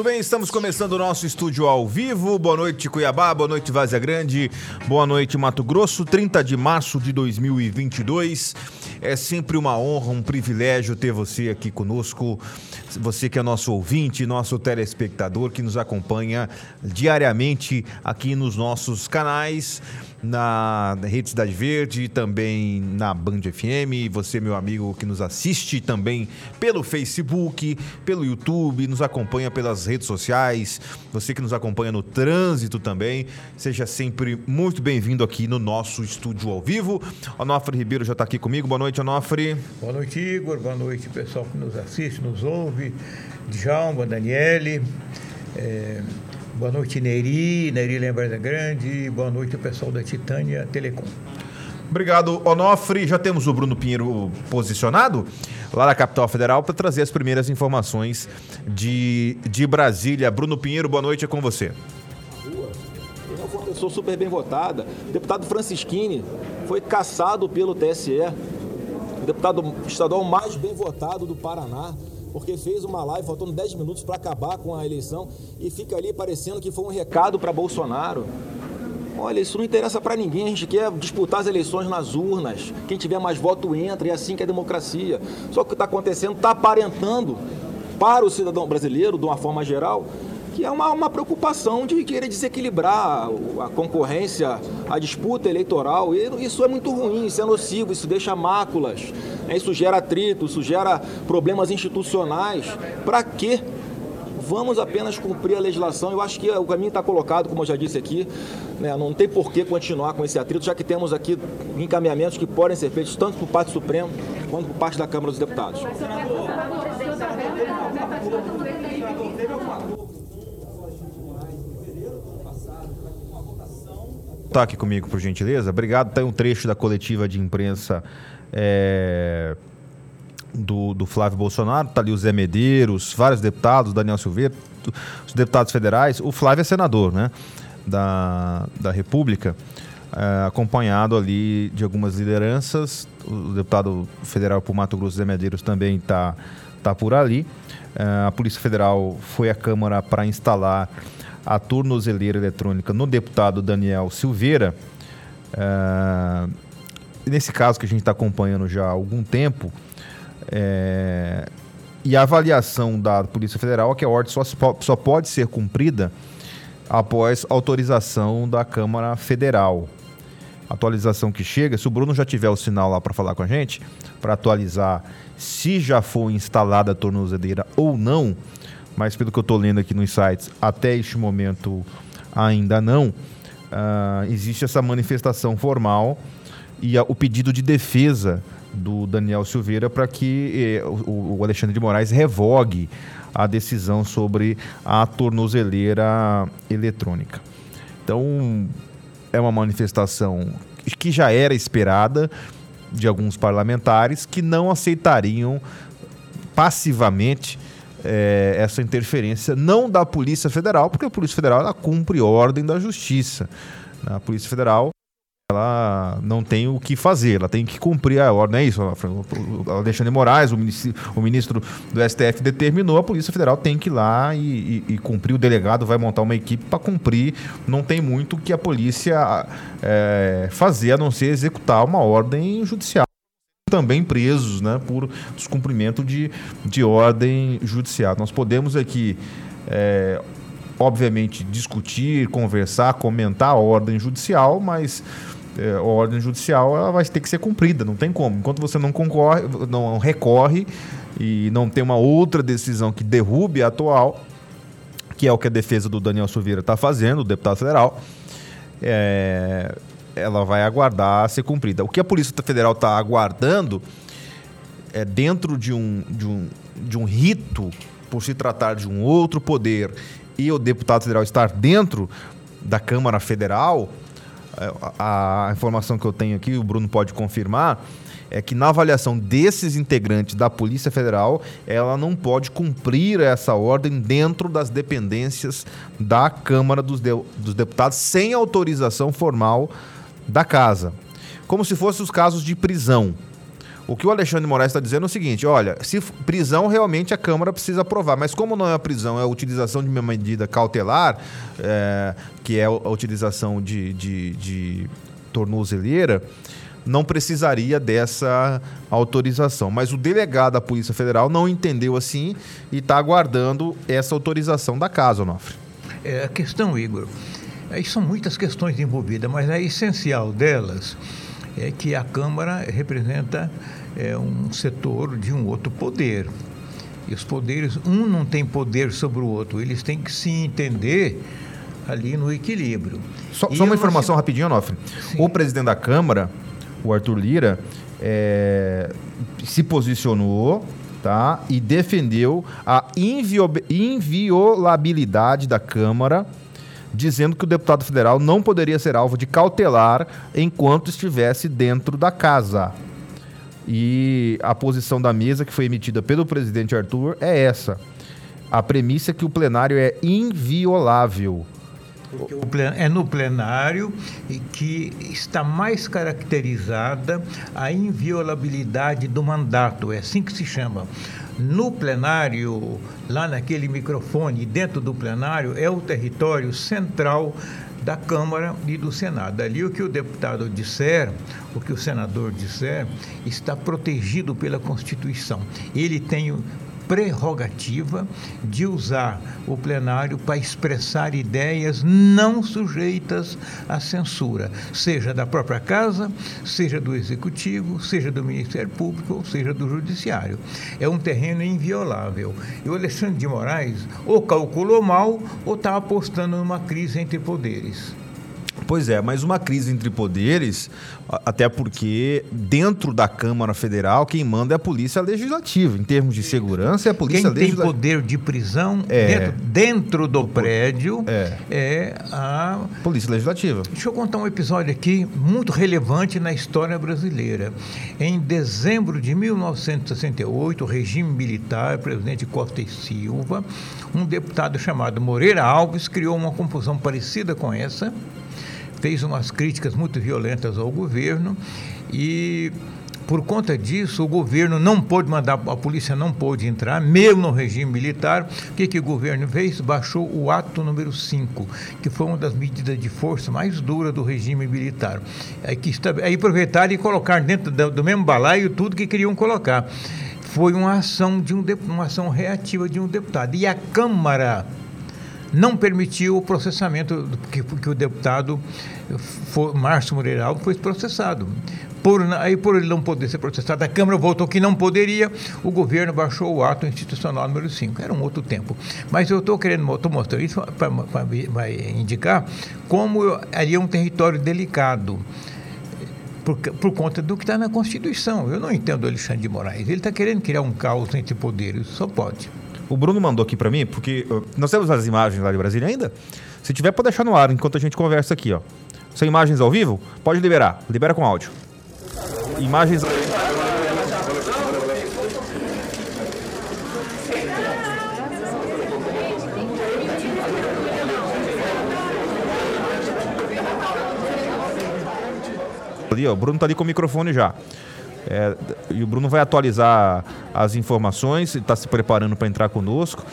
Muito bem, estamos começando o nosso estúdio ao vivo. Boa noite, Cuiabá. Boa noite, Vazia Grande. Boa noite, Mato Grosso. 30 de março de 2022. É sempre uma honra, um privilégio ter você aqui conosco. Você que é nosso ouvinte, nosso telespectador que nos acompanha diariamente aqui nos nossos canais na Rede Cidade Verde, também na Band FM. Você, meu amigo, que nos assiste também pelo Facebook, pelo YouTube, nos acompanha pelas redes sociais. Você que nos acompanha no trânsito também, seja sempre muito bem-vindo aqui no nosso estúdio ao vivo. Onofre Ribeiro já está aqui comigo. Boa noite, Onofre. Boa noite, Igor. Boa noite, pessoal que nos assiste, nos ouve. Djalma, Daniele. É... Boa noite, Neri, Neri Lembrada Grande. Boa noite, o pessoal da Titânia Telecom. Obrigado, Onofre. Já temos o Bruno Pinheiro posicionado lá na capital federal para trazer as primeiras informações de, de Brasília. Bruno Pinheiro, boa noite, é com você. Uma pessoa super bem votada. O deputado Francisquini foi caçado pelo TSE. O deputado estadual mais bem votado do Paraná porque fez uma live faltando 10 minutos para acabar com a eleição e fica ali parecendo que foi um recado para Bolsonaro. Olha, isso não interessa para ninguém. A gente quer disputar as eleições nas urnas. Quem tiver mais voto entra, e é assim que é a democracia. Só que o que está acontecendo está aparentando para o cidadão brasileiro, de uma forma geral, que é uma, uma preocupação de querer desequilibrar a concorrência, a disputa eleitoral. E isso é muito ruim, isso é nocivo, isso deixa máculas, né? isso gera atrito, isso gera problemas institucionais. Para quê? Vamos apenas cumprir a legislação. Eu acho que o caminho está colocado, como eu já disse aqui. Né? Não tem por que continuar com esse atrito, já que temos aqui encaminhamentos que podem ser feitos tanto por parte do Supremo quanto por parte da Câmara dos Deputados. Tá aqui comigo, por gentileza. Obrigado. Tem um trecho da coletiva de imprensa é, do, do Flávio Bolsonaro. Tá ali o Zé Medeiros, vários deputados, Daniel Silveira, os deputados federais. O Flávio é senador, né? Da, da República. É, acompanhado ali de algumas lideranças. O deputado federal por Mato Grosso, Zé Medeiros, também está tá por ali. É, a Polícia Federal foi à Câmara para instalar a tornozeleira eletrônica no deputado Daniel Silveira. É, nesse caso que a gente está acompanhando já há algum tempo, é, e a avaliação da Polícia Federal é que a ordem só, só pode ser cumprida após autorização da Câmara Federal. Atualização que chega, se o Bruno já tiver o sinal lá para falar com a gente, para atualizar se já foi instalada a tornozeleira ou não, mas pelo que eu estou lendo aqui nos sites, até este momento ainda não, uh, existe essa manifestação formal e a, o pedido de defesa do Daniel Silveira para que eh, o, o, Alexandre de Moraes revogue a decisão sobre a tornozeleira eletrônica. Então, é uma manifestação que já era esperada de alguns parlamentares que não aceitariam passivamente é, essa interferência não da Polícia Federal, porque a Polícia Federal ela cumpre ordem da Justiça. A Polícia Federal ela não tem o que fazer, ela tem que cumprir a ordem. É isso, Alexandre Moraes, o ministro, o ministro do STF, determinou, a Polícia Federal tem que ir lá e, e, e cumprir. O delegado vai montar uma equipe para cumprir. Não tem muito que a polícia é, fazer a não ser executar uma ordem judicial também presos né, por descumprimento de, de ordem judicial. Nós podemos aqui, é, obviamente, discutir, conversar, comentar a ordem judicial, mas é, a ordem judicial ela vai ter que ser cumprida, não tem como. Enquanto você não concorre, não recorre e não tem uma outra decisão que derrube a atual, que é o que a defesa do Daniel Silveira está fazendo, o deputado federal, é, ela vai aguardar ser cumprida. O que a Polícia Federal está aguardando é dentro de um, de, um, de um rito, por se tratar de um outro poder, e o deputado federal estar dentro da Câmara Federal, é, a, a informação que eu tenho aqui, o Bruno pode confirmar, é que na avaliação desses integrantes da Polícia Federal, ela não pode cumprir essa ordem dentro das dependências da Câmara dos, de, dos Deputados sem autorização formal da casa, como se fossem os casos de prisão. O que o Alexandre Moraes está dizendo é o seguinte: olha, se prisão realmente a Câmara precisa aprovar, mas como não é a prisão, é a utilização de uma medida cautelar, é, que é a utilização de, de, de tornozeleira, não precisaria dessa autorização. Mas o delegado da Polícia Federal não entendeu assim e está aguardando essa autorização da casa, Onofre. É, a questão, Igor, aí são muitas questões envolvidas, mas a essencial delas é que a Câmara representa é, um setor de um outro poder. E os poderes, um não tem poder sobre o outro, eles têm que se entender ali no equilíbrio. Só, só uma informação rapidinho, Onofre. O presidente da Câmara, o Arthur Lira, é, se posicionou tá, e defendeu a inviolabilidade da Câmara, dizendo que o deputado federal não poderia ser alvo de cautelar enquanto estivesse dentro da casa. E a posição da mesa que foi emitida pelo presidente Arthur é essa. A premissa é que o plenário é inviolável. É no plenário que está mais caracterizada a inviolabilidade do mandato, é assim que se chama. No plenário, lá naquele microfone, dentro do plenário, é o território central da Câmara e do Senado. Ali o que o deputado disser, o que o senador disser, está protegido pela Constituição. Ele tem prerrogativa de usar o plenário para expressar ideias não sujeitas à censura, seja da própria casa, seja do executivo, seja do Ministério Público, ou seja do Judiciário. É um terreno inviolável. E o Alexandre de Moraes ou calculou mal ou está apostando numa crise entre poderes. Pois é, mas uma crise entre poderes, até porque dentro da Câmara Federal quem manda é a Polícia Legislativa. Em termos de segurança, é a Polícia quem Legislativa. Quem tem poder de prisão é. dentro, dentro, do prédio é. é. a Polícia Legislativa. Deixa eu contar um episódio aqui muito relevante na história brasileira. Em dezembro de 1968, o regime militar, presidente Costa e Silva, um deputado chamado Moreira Alves criou uma confusão parecida com essa fez umas críticas muito violentas ao governo e por conta disso, o governo não pôde mandar, a polícia não pôde entrar, mesmo no regime militar. O que, que o governo fez? Baixou o ato número 5, que foi uma das medidas de força mais duras do regime militar. Aí, que está, aí aproveitaram e colocaram dentro do, do mesmo balaio tudo que queriam colocar. Foi uma ação, de um, uma ação reativa de um deputado. E a Câmara não permitiu o processamento, que, o deputado for, Márcio Moreira Alves foi processado. Por, aí, por ele não poder ser processado, a Câmara votou que não poderia, o governo baixou o ato institucional número 5. Era um outro tempo. Mas eu estou querendo, estou mostrando isso para indicar como ali é um território delicado. Por, por, conta do que está na Constituição. Eu não entendo o Alexandre de Moraes. Ele está querendo criar um caos entre poderes. Só pode. O Bruno mandou aqui para mim, porque nós temos as imagens lá de Brasília ainda. Se tiver, pode deixar no ar enquanto a gente conversa aqui, ó. São imagens ao vivo? Pode liberar. Libera com áudio. Imagens. Ali, ó, o Bruno tá ali com o microfone já. É, e o Bruno vai atualizar as informações, está se preparando para entrar conosco.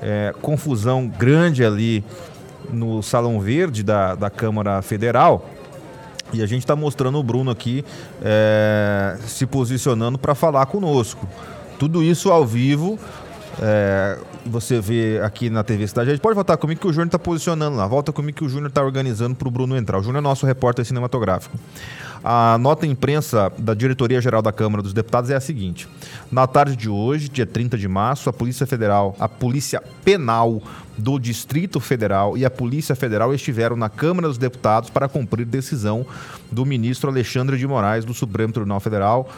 É, confusão grande ali no Salão Verde da, da Câmara Federal. E a gente está mostrando o Bruno aqui é, se posicionando para falar conosco. Tudo isso ao vivo. É, você vê aqui na TV Cidade. A gente pode voltar comigo que o Júnior está posicionando lá. Volta comigo que o Júnior está organizando para o Bruno entrar. O Júnior é nosso repórter cinematográfico. A nota imprensa da Diretoria-Geral da Câmara dos Deputados é a seguinte: na tarde de hoje, dia 30 de março, a Polícia Federal, a Polícia Penal do Distrito Federal e a Polícia Federal estiveram na Câmara dos Deputados para cumprir decisão do ministro Alexandre de Moraes do Supremo Tribunal Federal,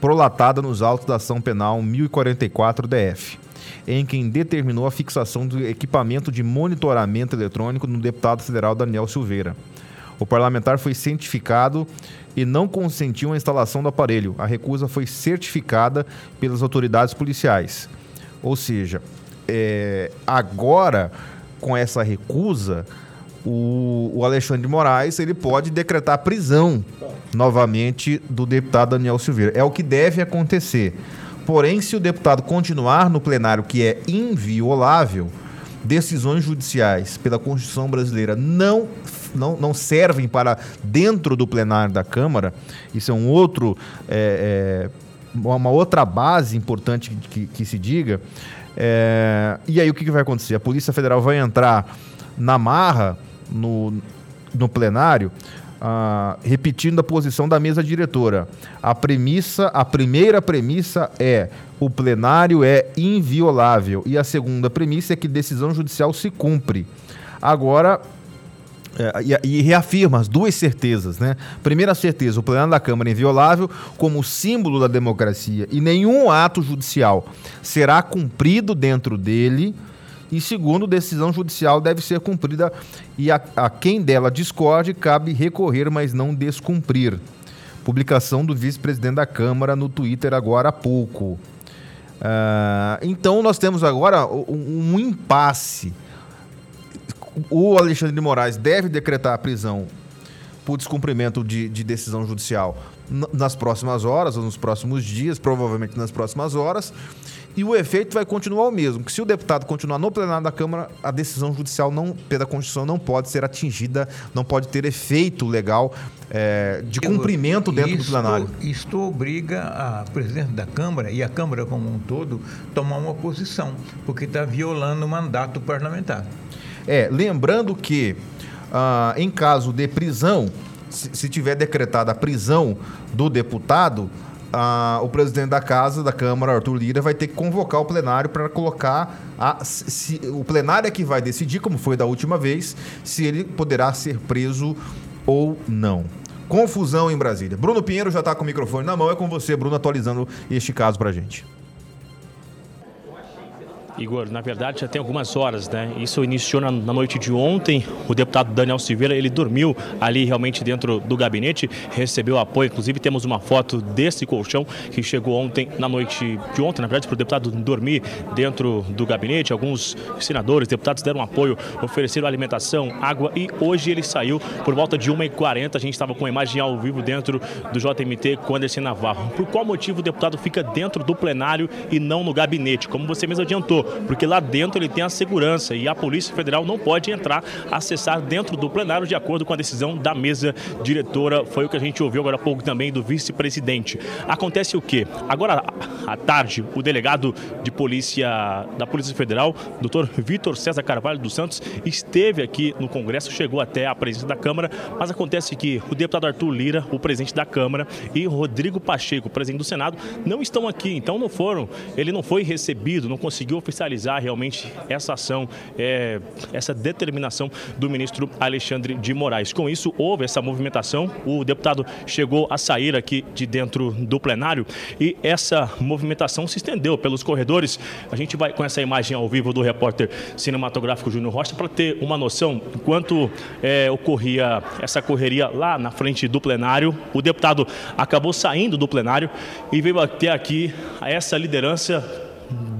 prolatada nos autos da ação penal 1044 DF em quem determinou a fixação do equipamento de monitoramento eletrônico no deputado federal Daniel Silveira. O parlamentar foi cientificado e não consentiu a instalação do aparelho. A recusa foi certificada pelas autoridades policiais. Ou seja, é, agora, com essa recusa, o, o Alexandre de Moraes ele pode decretar prisão novamente do deputado Daniel Silveira. É o que deve acontecer. Porém, se o deputado continuar no plenário, que é inviolável, decisões judiciais pela Constituição brasileira não, não, não servem para dentro do plenário da Câmara, isso é um outro. É, é, uma outra base importante que, que, se diga. É, e aí o que, que vai acontecer? A Polícia Federal vai entrar na marra no, no plenário, ah, repetindo a posição da mesa diretora. A premissa, a primeira premissa é o plenário é inviolável e a segunda premissa é que decisão judicial se cumpre. Agora, é, e, e, reafirma as duas certezas, né? Primeira certeza, o plenário da Câmara é inviolável como símbolo da democracia e nenhum ato judicial será cumprido dentro dele. E segundo, decisão judicial deve ser cumprida e a, a quem dela discorde cabe recorrer, mas não descumprir. Publicação do vice-presidente da Câmara no Twitter agora há pouco. Uh, então nós temos agora um, um impasse o Alexandre de Moraes deve decretar a prisão por descumprimento de, de decisão judicial nas próximas horas ou nos próximos dias, provavelmente nas próximas horas. E o efeito vai continuar o mesmo, que se o deputado continuar no plenário da Câmara, a decisão judicial não, pela Constituição não pode ser atingida, não pode ter efeito legal é, de cumprimento dentro isto, do plenário. Isto obriga a presidente da Câmara e a Câmara como um todo tomar uma posição, porque está violando o mandato parlamentar. É, lembrando que ah, em caso de prisão, se, se, tiver decretada a prisão do deputado, ah, o presidente da casa, da Câmara, Arthur Lira, vai ter que convocar o plenário para colocar a, se, o plenário é que vai decidir, como foi da última vez, se ele poderá ser preso ou não. Confusão em Brasília. Bruno Pinheiro já está com o microfone na mão. É com você, Bruno, atualizando este caso para gente. Igor, na verdade já tem algumas horas, né? Isso iniciou na, noite de ontem. O deputado Daniel Silveira, ele dormiu ali realmente dentro do gabinete, recebeu apoio. Inclusive temos uma foto desse colchão que chegou ontem, na noite de ontem, na verdade, para o deputado dormir dentro do gabinete. Alguns senadores, deputados deram apoio, ofereceram alimentação, água e hoje ele saiu por volta de 1h40. A gente estava com a imagem ao vivo dentro do JMT com Anderson Navarro. Por qual motivo o deputado fica dentro do plenário e não no gabinete? Como você mesmo adiantou, porque lá dentro ele tem a segurança e a Polícia Federal não pode entrar, acessar dentro do plenário de acordo com a decisão da mesa diretora. Foi o que a gente ouviu agora há pouco também do vice-presidente. Acontece o quê? Agora à tarde, o delegado de polícia da Polícia Federal, doutor Vitor César Carvalho dos Santos, esteve aqui no Congresso, chegou até a presença da Câmara, mas acontece que o deputado Arthur Lira, o presidente da Câmara, e Rodrigo Pacheco, o presidente do Senado, não estão aqui, então não foram, ele não foi recebido, não conseguiu oficializar oficializar realmente essa ação, é, essa determinação do ministro Alexandre de Moraes. Com isso, houve essa movimentação, o deputado chegou a sair aqui de dentro do plenário e essa movimentação se estendeu pelos corredores. A gente vai com essa imagem ao vivo do repórter cinematográfico Júnior Rocha para ter uma noção enquanto é, ocorria essa correria lá na frente do plenário. O deputado acabou saindo do plenário e veio até aqui essa liderança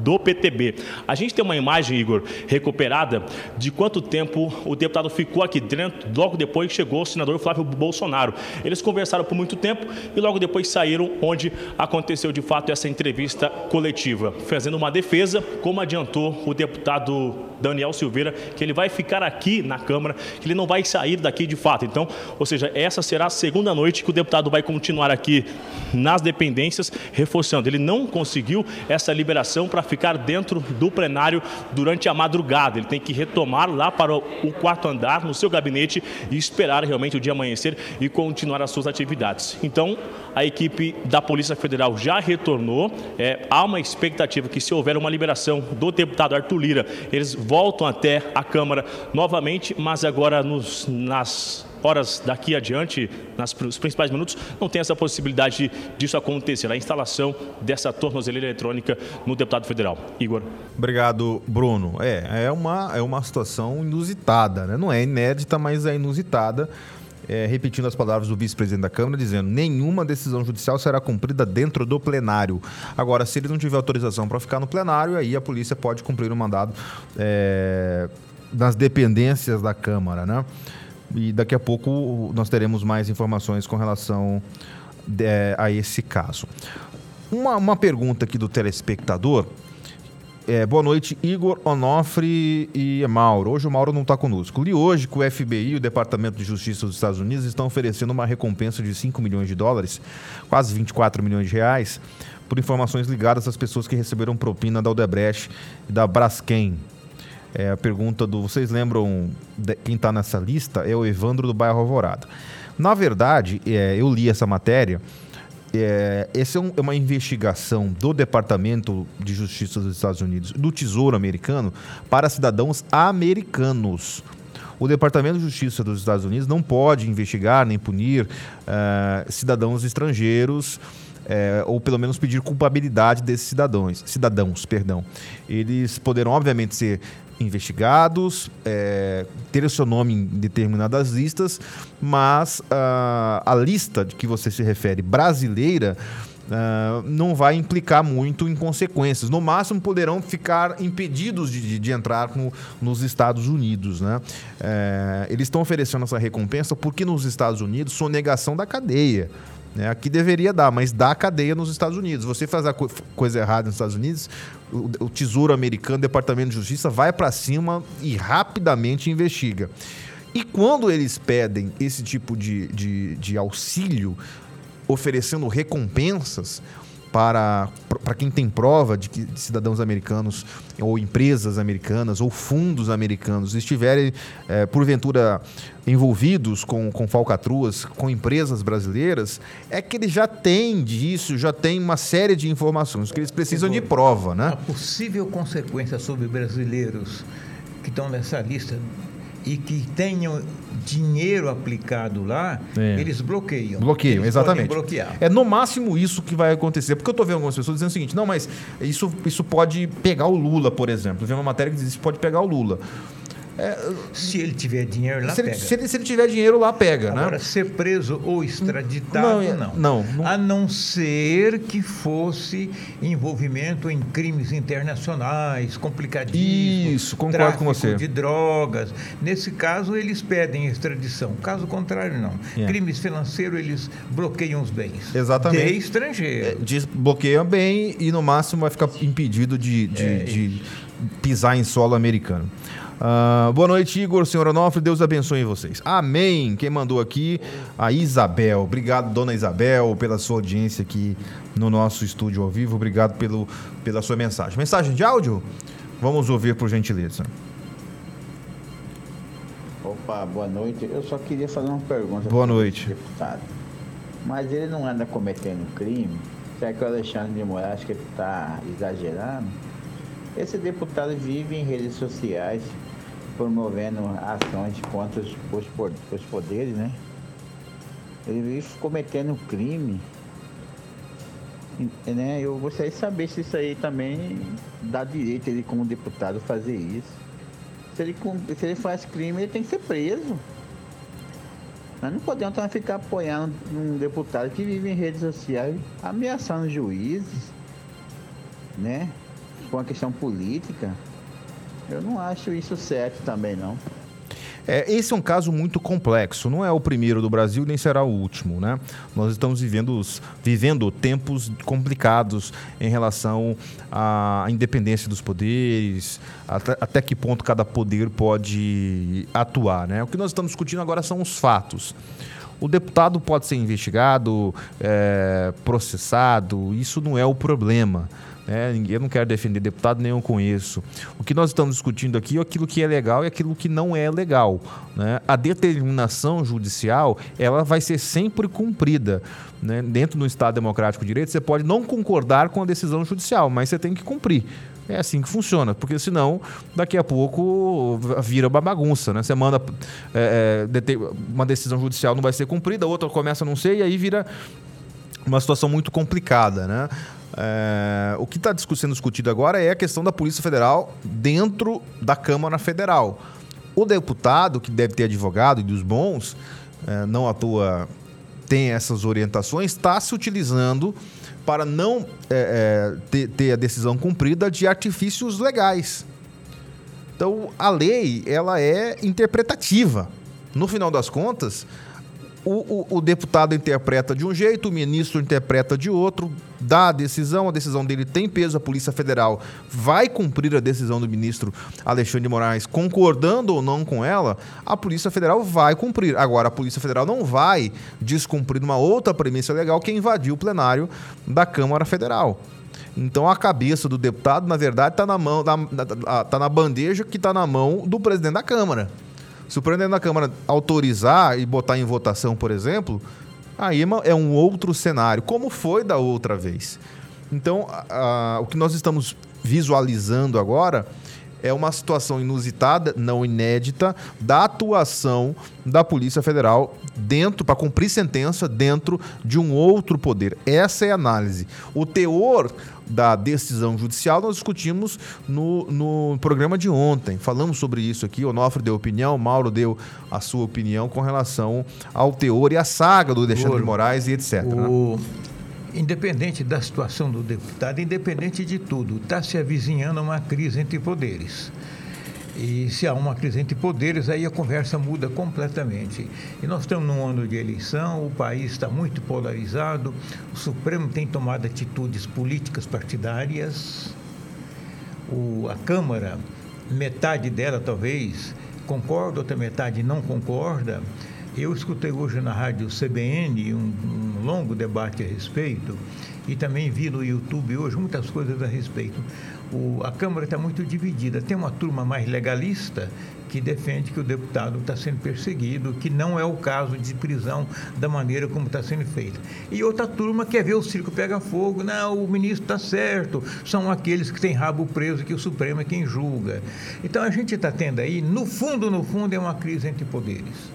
do PTB. A gente tem uma imagem, Igor, recuperada de quanto tempo o deputado ficou aqui dentro, logo depois chegou o senador Flávio Bolsonaro. Eles conversaram por muito tempo e logo depois saíram onde aconteceu de fato essa entrevista coletiva, fazendo uma defesa, como adiantou o deputado Daniel Silveira, que ele vai ficar aqui na Câmara, que ele não vai sair daqui de fato. Então, ou seja, essa será a segunda noite que o deputado vai continuar aqui nas dependências, reforçando. Ele não conseguiu essa liberação para ficar dentro do plenário durante a madrugada. Ele tem que retomar lá para o quarto andar, no seu gabinete, e esperar realmente o dia amanhecer e continuar as suas atividades. Então, a equipe da Polícia Federal já retornou. É, há uma expectativa que, se houver uma liberação do deputado Arthur Lira, eles voltam até a Câmara novamente, mas agora nos, nas horas daqui adiante, nos principais minutos, não tem essa possibilidade disso acontecer, a instalação dessa tornozeleira eletrônica no deputado federal. Igor. Obrigado, Bruno. É, é uma, é uma situação inusitada, né? não é inédita, mas é inusitada. É, repetindo as palavras do vice-presidente da Câmara, dizendo nenhuma decisão judicial será cumprida dentro do plenário. Agora, se ele não tiver autorização para ficar no plenário, aí a polícia pode cumprir o mandado é, nas dependências da Câmara, né? E daqui a pouco nós teremos mais informações com relação de, a esse caso. Uma, uma pergunta aqui do telespectador. É, boa noite, Igor, Onofre e Mauro. Hoje o Mauro não está conosco. Li hoje que o FBI e o Departamento de Justiça dos Estados Unidos estão oferecendo uma recompensa de 5 milhões de dólares, quase 24 milhões de reais, por informações ligadas às pessoas que receberam propina da Odebrecht e da Braskem. É, a pergunta do. Vocês lembram de, quem está nessa lista? É o Evandro do Bairro Alvorada. Na verdade, é, eu li essa matéria é, essa é, é, uma investigação do Departamento de Justiça dos Estados Unidos, do Tesouro Americano, para cidadãos americanos. O Departamento de Justiça dos Estados Unidos não pode investigar nem punir uh, cidadãos estrangeiros. É, ou pelo menos pedir culpabilidade desses cidadãos, cidadãos, perdão. Eles poderão, obviamente, ser investigados, é, ter o seu nome em determinadas listas, mas uh, a lista de que você se refere brasileira Uh, não vai implicar muito em consequências. No máximo, poderão ficar impedidos de, de, entrar no, nos Estados Unidos. Né? É, eles estão oferecendo essa recompensa porque nos Estados Unidos sonegação da cadeia. Né? Aqui deveria dar, mas dá cadeia nos Estados Unidos. Você faz a co coisa errada nos Estados Unidos, o, o Tesouro Americano, o Departamento de Justiça vai para cima e rapidamente investiga. E quando eles pedem esse tipo de, de, de auxílio, oferecendo recompensas, para, para quem tem prova de que cidadãos americanos ou empresas americanas ou fundos americanos estiverem, é, porventura, envolvidos com, com falcatruas, com empresas brasileiras, é que eles já têm disso, já têm uma série de informações, que eles precisam de prova, né? A possível consequência sobre brasileiros que estão nessa lista e que tenham dinheiro aplicado lá, é. eles bloqueiam. Bloqueiam, eles exatamente. É no máximo isso que vai acontecer. Porque eu estou vendo algumas pessoas dizendo o seguinte: não, mas isso, isso pode pegar o Lula, por exemplo. Eu vi uma matéria que diz que isso pode pegar o Lula. É, se ele tiver dinheiro, lá se pega. Ele, se, ele, se, ele, tiver dinheiro, lá pega, né? Agora, né? ser preso ou extraditado, não, é, não. não, não. A não ser que fosse envolvimento em crimes internacionais, complicadíssimos. Isso, concordo com você. de drogas. Nesse caso, eles pedem extradição. Caso contrário, não. Yeah. É. Crimes financeiros, eles bloqueiam os bens. Exatamente. De estrangeiro. É, bloqueiam bem e, no máximo, vai ficar impedido de, de, é, de pisar em solo americano. Uh, boa noite, Igor, senhor Onofre, Deus abençoe vocês. Amém. Quem mandou aqui? A Isabel. Obrigado, dona Isabel, pela sua audiência aqui no nosso estúdio ao vivo. Obrigado pelo, pela sua mensagem. Mensagem de áudio? Vamos ouvir, por gentileza. Opa, boa noite. Eu só queria fazer uma pergunta. Boa noite. Deputado. Mas ele não anda cometendo crime? Será que o Alexandre de Moraes que está exagerando? Esse deputado vive em redes sociais promovendo ações contra os, os, poderes, né? Ele cometendo crime. Né? Eu gostaria de saber se isso aí também dá direito ele como deputado fazer isso. Se ele, se ele faz crime, ele tem que ser preso. Nós não podemos também ficar apoiando um deputado que vive em redes sociais ameaçando juízes, né? Com a questão política. Eu não acho isso certo também, não. É, esse é um caso muito complexo, não é o primeiro do Brasil nem será o último. Né? Nós estamos vivendo, vivendo tempos complicados em relação à independência dos poderes, até, até que ponto cada poder pode atuar. Né? O que nós estamos discutindo agora são os fatos. O deputado pode ser investigado, é, processado, isso não é o problema. Né? Eu não quero defender deputado, nem eu conheço. O que nós estamos discutindo aqui é aquilo que é legal e aquilo que não é legal. Né? A determinação judicial ela vai ser sempre cumprida. Né? Dentro do Estado Democrático de Direito, você pode não concordar com a decisão judicial, mas você tem que cumprir. É assim que funciona, porque senão daqui a pouco vira uma bagunça, né? Você manda é, é, uma decisão judicial não vai ser cumprida, outra começa a não ser, e aí vira uma situação muito complicada, né? É, o que está sendo discutido agora é a questão da Polícia Federal dentro da Câmara Federal. O deputado, que deve ter advogado e dos bons, é, não à toa tem essas orientações, está se utilizando para não é, é, ter, ter, a decisão cumprida de artifícios legais. Então, a lei, ela é interpretativa. No final das contas, o, o, o, deputado interpreta de um jeito, o ministro interpreta de outro, dá a decisão, a decisão dele tem peso, a Polícia Federal vai cumprir a decisão do ministro Alexandre de Moraes, concordando ou não com ela, a Polícia Federal vai cumprir. Agora, a Polícia Federal não vai descumprir uma outra premissa legal que é invadir o plenário da Câmara Federal. Então a cabeça do deputado, na verdade, está na mão, tá na bandeja que está na mão do presidente da Câmara. Se o presidente da Câmara autorizar e botar em votação, por exemplo, aí é um outro cenário, como foi da outra vez. Então, a, a, o que nós estamos visualizando agora é uma situação inusitada, não inédita, da atuação da Polícia Federal dentro, para cumprir sentença dentro de um outro poder. Essa é a análise. O teor da decisão judicial nós discutimos no, no programa de ontem. Falamos sobre isso aqui. O Onofre deu opinião, o Mauro deu a sua opinião com relação ao teor e à saga do Alexandre de Moraes e etc. O... Né? Independente da situação do deputado, independente de tudo, está se avizinhando uma crise entre poderes. E se há uma crise entre poderes, aí a conversa muda completamente. E nós estamos num ano de eleição, o país está muito polarizado, o Supremo tem tomado atitudes políticas partidárias, o, a Câmara, metade dela talvez concorda, outra metade não concorda. Eu escutei hoje na rádio CBN um, um longo debate a respeito e também vi no YouTube hoje muitas coisas a respeito o, a Câmara está muito dividida. Tem uma turma mais legalista que defende que o deputado está sendo perseguido, que não é o caso de prisão da maneira como está sendo feita. E outra turma quer ver o circo pegar fogo. Não, o ministro está certo. São aqueles que têm rabo preso que o Supremo é quem julga. Então a gente está tendo aí, no fundo, no fundo, é uma crise entre poderes.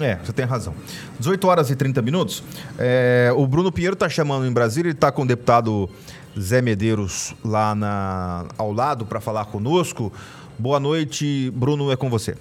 É, você tem razão. 18 horas e 30 minutos. É, o Bruno Pinheiro está chamando em Brasília, ele está com o deputado Zé Medeiros lá na, ao lado para falar conosco. Boa noite, Bruno, é com você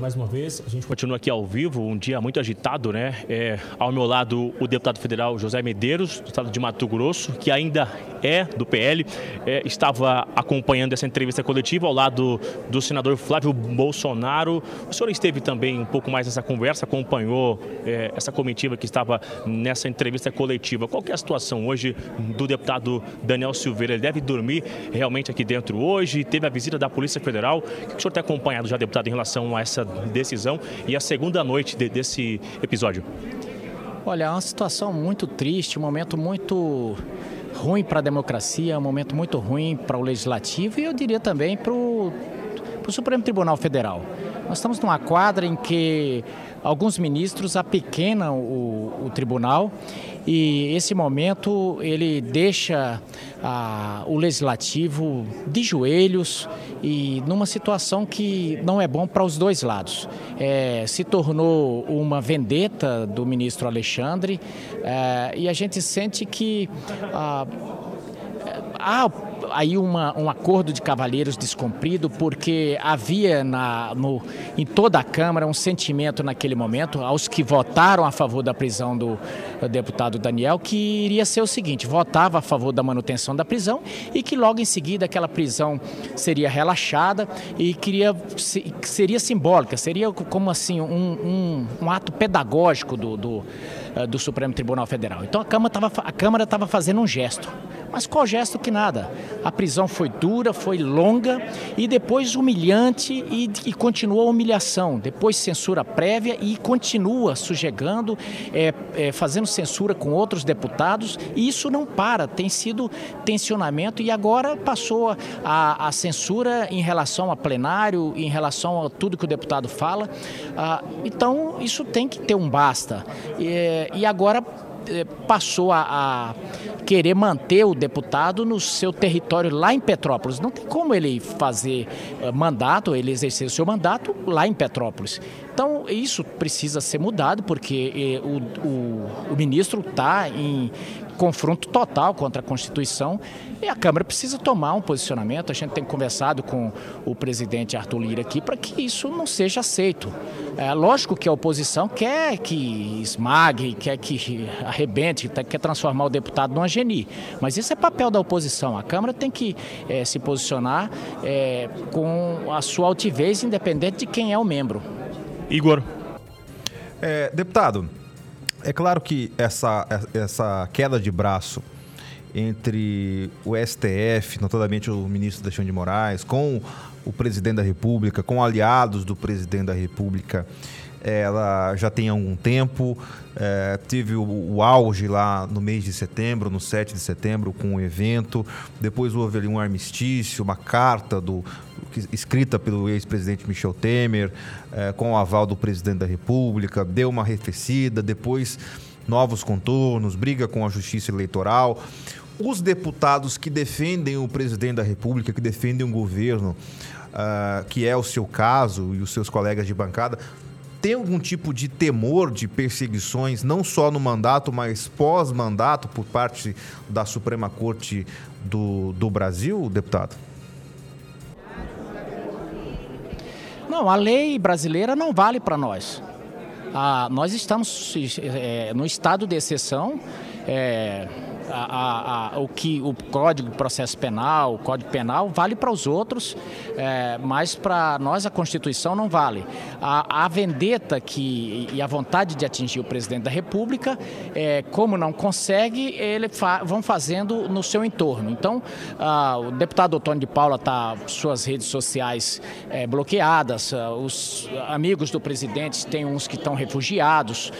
mais uma vez. A gente continua aqui ao vivo, um dia muito agitado, né? É, ao meu lado, o deputado federal José Medeiros, do estado de Mato Grosso, que ainda é do PL, é, estava acompanhando essa entrevista coletiva ao lado do senador Flávio Bolsonaro. O senhor esteve também um pouco mais nessa conversa, acompanhou é, essa comitiva que estava nessa entrevista coletiva. Qual é a situação hoje do deputado Daniel Silveira? Ele deve dormir realmente aqui dentro hoje? Teve a visita da Polícia Federal. O que o senhor tem acompanhado já, deputado, em relação a essa essa decisão e a segunda noite de, desse episódio? Olha, é uma situação muito triste, um momento muito ruim para a democracia, um momento muito ruim para o legislativo e eu diria também para o Supremo Tribunal Federal. Nós estamos numa quadra em que alguns ministros apequenam o, o tribunal e esse momento ele deixa ah, o legislativo de joelhos e numa situação que não é bom para os dois lados. É, se tornou uma vendeta do ministro Alexandre é, e a gente sente que ah, há aí uma, um acordo de cavalheiros descumprido, porque havia na, no, em toda a Câmara um sentimento naquele momento, aos que votaram a favor da prisão do, do deputado Daniel, que iria ser o seguinte: votava a favor da manutenção da prisão e que logo em seguida aquela prisão seria relaxada e queria, seria simbólica, seria como assim um, um, um ato pedagógico do, do, eh, do Supremo Tribunal Federal. Então a Câmara estava fazendo um gesto. Mas qual gesto que nada? A prisão foi dura, foi longa e depois humilhante e, e continua a humilhação. Depois censura prévia e continua sujegando, é, é, fazendo censura com outros deputados e isso não para. Tem sido tensionamento e agora passou a, a censura em relação a plenário, em relação a tudo que o deputado fala. Ah, então isso tem que ter um basta. E, e agora eh, passou a, a, querer manter o deputado no seu território lá em Petrópolis. Não tem como ele fazer uh, mandato, ele exercer o seu mandato lá em Petrópolis. Então, isso precisa ser mudado, porque o, o, o, ministro está confronto total contra a Constituição e a Câmara precisa tomar um posicionamento. A gente tem conversado com o presidente Arthur Lira aqui para que isso não seja aceito. É lógico que a oposição quer que esmague, quer que arrebente, quer transformar o deputado num geni, mas isso é papel da oposição. A Câmara tem que é, se posicionar é, com a sua altivez, independente de quem é o membro. Igor. É, deputado, é claro que essa, essa queda de braço entre o STF, notadamente o ministro Alexandre de Moraes, com o presidente da República, com aliados do presidente da República, ela já tem algum tempo. É, teve o, o, auge lá no mês de setembro, no 7 de setembro, com o evento. Depois houve ali um armistício, uma carta do, escrita pelo ex-presidente Michel Temer, é, com o aval do presidente da República, deu uma arrefecida, depois novos contornos, briga com a justiça eleitoral. Os deputados que defendem o presidente da República, que defendem o governo, uh, que é o seu caso e os seus colegas de bancada, tem algum tipo de temor de perseguições, não só no mandato, mas pós-mandato, por parte da Suprema Corte do, do Brasil, deputado? Não, a lei brasileira não vale para nós. Ah, nós estamos é, no estado de exceção. É, a, a, o que o Código de Processo Penal, o Código Penal, vale para os outros, é, mas para nós a Constituição não vale. A, a vendetta que, e a vontade de atingir o presidente da República, é, como não consegue, ele fa, vão fazendo no seu entorno. Então, a, o deputado Antônio de Paula está suas redes sociais é, bloqueadas, os amigos do presidente têm uns que estão refugiados,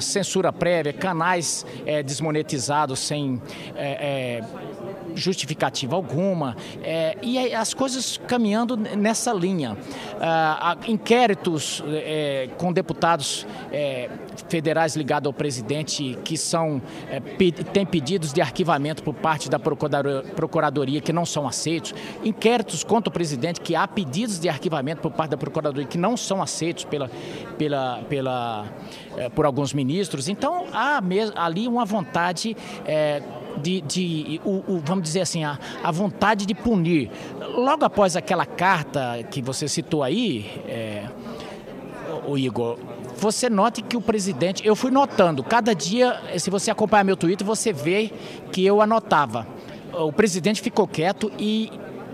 censura prévia, canais é, desmonetizados sem é, justificativa alguma, é, e as coisas caminhando nessa linha. Ah, inquéritos é, com deputados é, federais ligados ao presidente que são é, têm pedidos de arquivamento por parte da procuradoria que não são aceitos, inquéritos contra o presidente que há pedidos de arquivamento por parte da procuradoria que não são aceitos pela, pela, pela, é, por alguns ministros. Então há ali uma vontade é, de, de o, o, vamos dizer assim, a, a vontade de punir. Logo após aquela carta que você citou aí, é, o Igor, você note que o presidente, eu fui notando, cada dia, se você acompanhar meu Twitter, você vê que eu anotava. O presidente ficou quieto e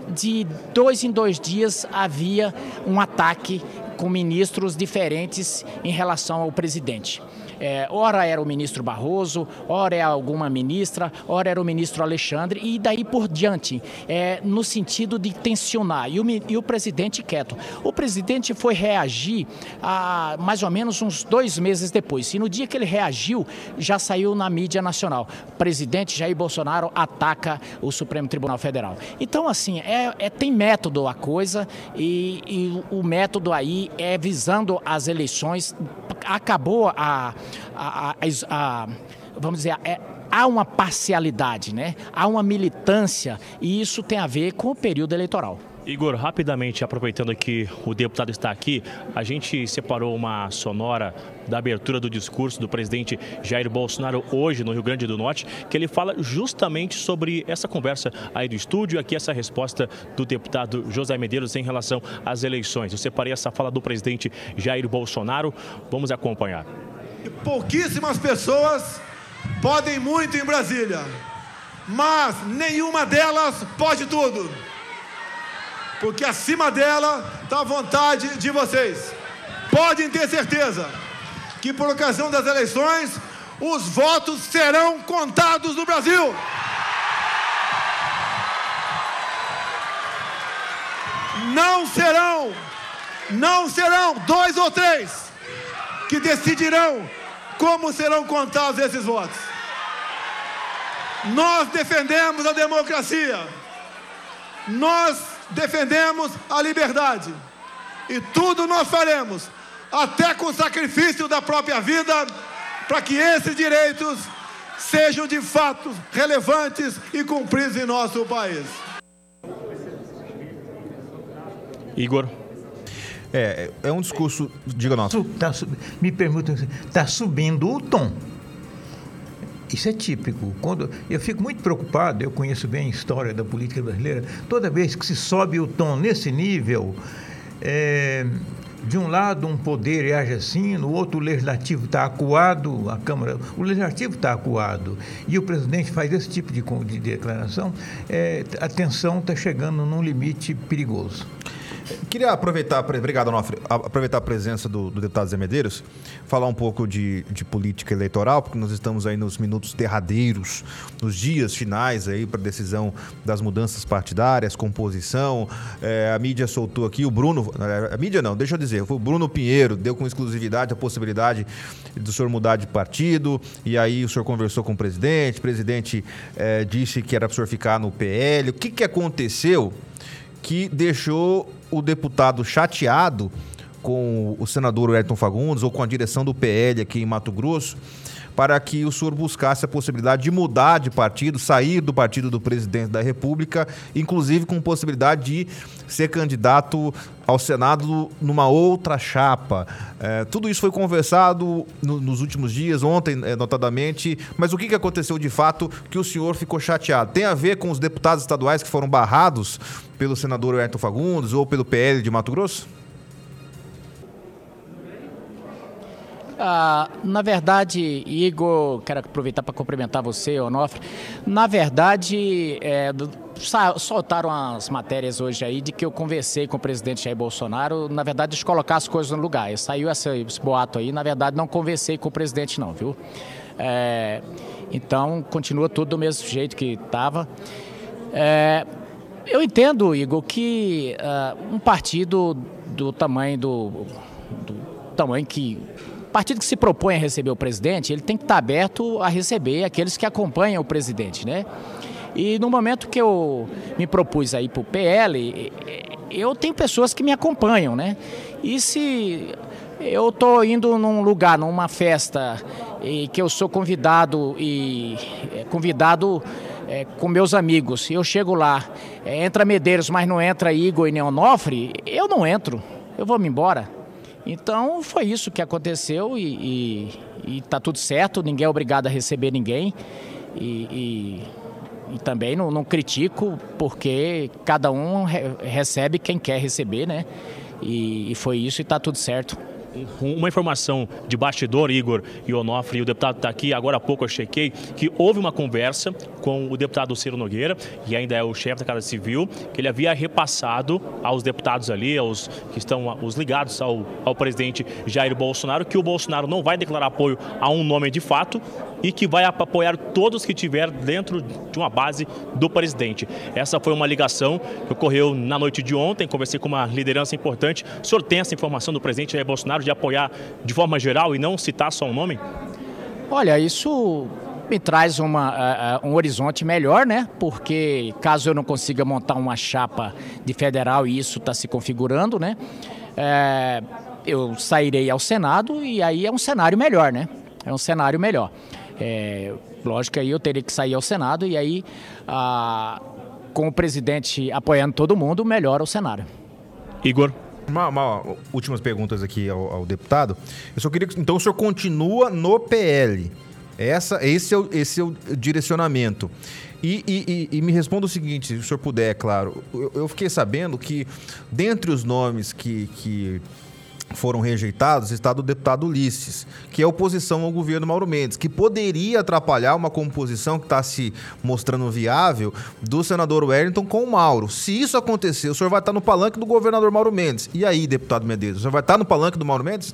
de dois em dois dias havia um ataque com ministros diferentes em relação ao presidente. É, ora era o ministro Barroso, ora é alguma ministra, ora era o ministro Alexandre, e daí por diante, é, no sentido de tensionar. E o, e o presidente quieto. O presidente foi reagir a, mais ou menos uns dois meses depois. E no dia que ele reagiu, já saiu na mídia nacional. Presidente Jair Bolsonaro ataca o Supremo Tribunal Federal. Então, assim, é, é tem método a coisa, e, e o método aí é visando as eleições. Acabou a, a, a, vamos dizer, é, há uma parcialidade, né? há uma militância e isso tem a ver com o período eleitoral. Igor, rapidamente, aproveitando que o deputado está aqui, a gente separou uma sonora da abertura do discurso do presidente Jair Bolsonaro hoje no Rio Grande do Norte, que ele fala justamente sobre essa conversa aí do estúdio, aqui essa resposta do deputado José Medeiros em relação às eleições. Eu separei essa fala do presidente Jair Bolsonaro, vamos acompanhar. Pouquíssimas pessoas podem muito em Brasília, mas nenhuma delas pode tudo. Porque acima dela está a vontade de vocês. Podem ter certeza que por ocasião das eleições os votos serão contados no Brasil. Não serão, não serão dois ou três que decidirão como serão contados esses votos. Nós defendemos a democracia, nós defendemos a liberdade e tudo nós faremos, até com o sacrifício da própria vida, para que esses direitos sejam de fato relevantes e cumpridos em nosso país. Igor. É, é um discurso. Diga nosso. Tá, me perguntam, está subindo o tom. isso é típico. Quando eu fico muito preocupado, eu conheço bem a história da política brasileira. Toda vez que se sobe o tom nesse nível, é, de um lado um poder age assim, no outro o legislativo está acuado, a Câmara, o legislativo está acuado, e o presidente faz esse tipo de, de declaração, é, a tensão está chegando num limite perigoso. Queria aproveitar, obrigado, Onofre, aproveitar a presença do, do, deputado Zé Medeiros, falar um pouco de, de, política eleitoral, porque nós estamos aí nos minutos derradeiros, nos dias finais aí para decisão das mudanças partidárias, composição. É, a mídia soltou aqui, o Bruno, a mídia não, deixa eu dizer, o Bruno Pinheiro, deu com exclusividade a possibilidade do senhor mudar de partido, e aí o senhor conversou com o presidente, o presidente é, disse que era para o senhor ficar no PL. O que, que aconteceu que deixou o deputado chateado com o senador Ayrton Fagundes ou com a direção do PL aqui em Mato Grosso para que o senhor buscasse a possibilidade de mudar de partido, sair do partido do presidente da República, inclusive com possibilidade de ser candidato ao Senado numa outra chapa. É, tudo isso foi conversado no, nos últimos dias, ontem, é, notadamente, mas o que, que aconteceu de fato que o senhor ficou chateado? Tem a ver com os deputados estaduais que foram barrados pelo senador Ayrton Fagundes ou pelo PL de Mato Grosso? Ah, na verdade, Igor, quero aproveitar para cumprimentar você, Onofre. Na verdade, é, soltaram as matérias hoje aí de que eu conversei com o presidente Jair Bolsonaro, na verdade, de colocar as coisas no lugar. Saiu esse, esse boato aí, na verdade, não conversei com o presidente, não, viu? É, então, continua tudo do mesmo jeito que estava. É, eu entendo, Igor, que uh, um partido do tamanho do, do tamanho que partido que se propõe a receber o presidente, ele tem que estar aberto a receber aqueles que acompanham o presidente, né? E no momento que eu me propus aí para o PL, eu tenho pessoas que me acompanham, né? E se eu estou indo num lugar, numa festa, e que eu sou convidado e é, convidado é, com meus amigos, eu chego lá, é, entra Medeiros, mas não entra Igor e Neonofre, eu não entro, eu vou me embora. Então foi isso que aconteceu e, está tudo certo, ninguém é obrigado a receber ninguém. E, e, e também não, não, critico, porque cada um re, recebe quem quer receber, né? E, e foi isso e está tudo certo. Uma informação de bastidor, Igor e Onofre, e o deputado está aqui, agora há pouco eu chequei, que houve uma conversa com o deputado Ciro Nogueira, que ainda é o chefe da Casa Civil, que ele havia repassado aos deputados ali, aos que estão os ligados ao, ao presidente Jair Bolsonaro, que o Bolsonaro não vai declarar apoio a um nome de fato e que vai apoiar todos que tiver dentro de uma base do presidente. Essa foi uma ligação que ocorreu na noite de ontem, conversei com uma liderança importante. O senhor tem essa informação do presidente Jair Bolsonaro de apoiar de forma geral e não citar só um nome? Olha, isso me traz uma, uh, um horizonte melhor, né? Porque caso eu não consiga montar uma chapa de federal e isso está se configurando, né? É, eu sairei ao Senado e aí é um cenário melhor, né? É um cenário melhor. É, lógico que aí eu teria que sair ao Senado e aí, ah, com o presidente apoiando todo mundo, melhora o cenário. Igor. Uma, uma, últimas perguntas aqui ao, ao, deputado. Eu só queria que. Então o senhor continua no PL. Essa, esse, é o, esse é o direcionamento. E, e, e, me responda o seguinte, se o senhor puder, é claro. Eu, eu fiquei sabendo que, dentre os nomes que, que foram rejeitados está do deputado Ulisses, que é oposição ao governo Mauro Mendes, que poderia atrapalhar uma composição que está se mostrando viável do senador Wellington com o Mauro. Se isso acontecer, o senhor vai estar no palanque do governador Mauro Mendes. E aí, deputado Medeiros, o senhor vai estar no palanque do Mauro Mendes?